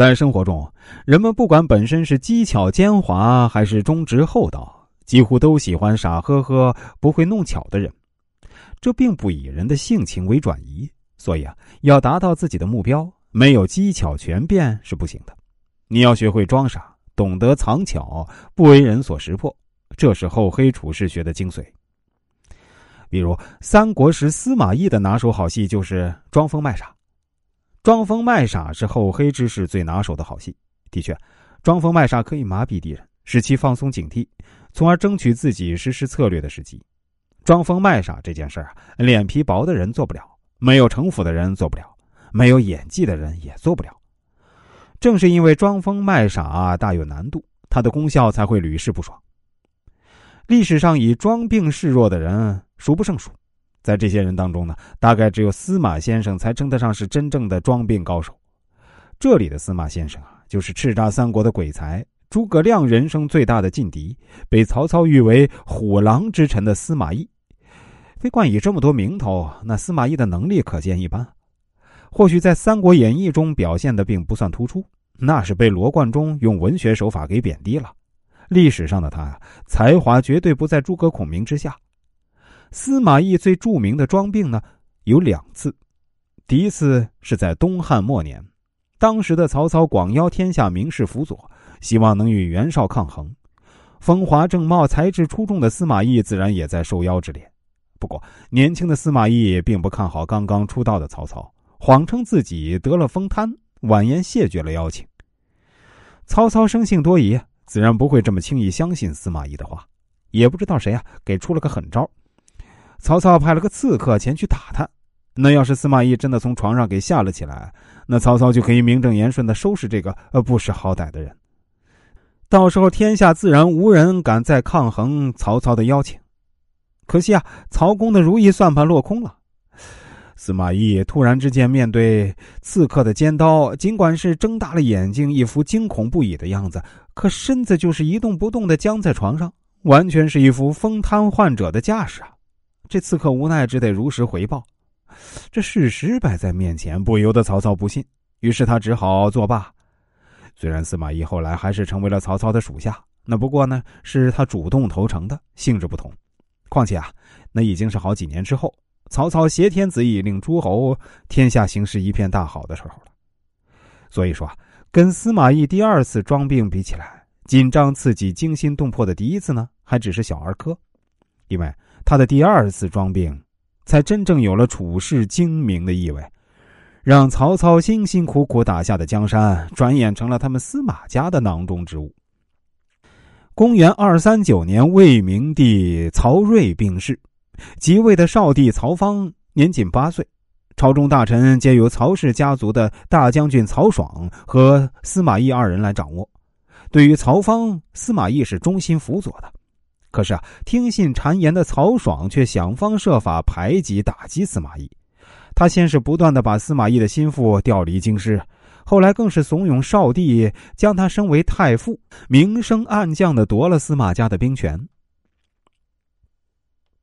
在生活中，人们不管本身是机巧奸猾还是忠直厚道，几乎都喜欢傻呵呵、不会弄巧的人。这并不以人的性情为转移，所以啊，要达到自己的目标，没有机巧全变是不行的。你要学会装傻，懂得藏巧，不为人所识破，这是厚黑处世学的精髓。比如三国时司马懿的拿手好戏就是装疯卖傻。装疯卖傻是厚黑之士最拿手的好戏。的确，装疯卖傻可以麻痹敌人，使其放松警惕，从而争取自己实施策略的时机。装疯卖傻这件事啊，脸皮薄的人做不了，没有城府的人做不了，没有演技的人也做不了。正是因为装疯卖傻大有难度，它的功效才会屡试不爽。历史上以装病示弱的人数不胜数，在这些人当中呢，大概只有司马先生才称得上是真正的装病高手。这里的司马先生啊，就是叱咤三国的鬼才。诸葛亮人生最大的劲敌，被曹操誉为“虎狼之臣”的司马懿。非冠以这么多名头，那司马懿的能力可见一斑。或许在《三国演义》中表现的并不算突出，那是被罗贯中用文学手法给贬低了。历史上的他呀，才华绝对不在诸葛孔明之下。司马懿最著名的装病呢，有两次。第一次是在东汉末年，当时的曹操广邀天下名士辅佐。希望能与袁绍抗衡，风华正茂、才智出众的司马懿自然也在受邀之列。不过，年轻的司马懿并不看好刚刚出道的曹操，谎称自己得了风瘫，婉言谢绝了邀请。曹操生性多疑，自然不会这么轻易相信司马懿的话。也不知道谁啊，给出了个狠招。曹操派了个刺客前去打他。那要是司马懿真的从床上给下了起来，那曹操就可以名正言顺的收拾这个呃不识好歹的人。到时候，天下自然无人敢再抗衡曹操的邀请。可惜啊，曹公的如意算盘落空了。司马懿突然之间面对刺客的尖刀，尽管是睁大了眼睛，一副惊恐不已的样子，可身子就是一动不动的僵在床上，完全是一副风瘫患者的架势啊！这刺客无奈只得如实回报。这事实摆在面前，不由得曹操不信，于是他只好作罢。虽然司马懿后来还是成为了曹操的属下，那不过呢是他主动投诚的，性质不同。况且啊，那已经是好几年之后，曹操挟天子以令诸侯，天下形势一片大好的时候了。所以说啊，跟司马懿第二次装病比起来，紧张刺激、惊心动魄的第一次呢，还只是小儿科，因为他的第二次装病，才真正有了处世精明的意味。让曹操辛辛苦苦打下的江山，转眼成了他们司马家的囊中之物。公元二三九年，魏明帝曹睿病逝，即位的少帝曹芳年仅八岁，朝中大臣皆由曹氏家族的大将军曹爽和司马懿二人来掌握。对于曹芳，司马懿是忠心辅佐的，可是啊，听信谗言的曹爽却想方设法排挤打击司马懿。他先是不断的把司马懿的心腹调离京师，后来更是怂恿少帝将他升为太傅，明升暗降的夺了司马家的兵权。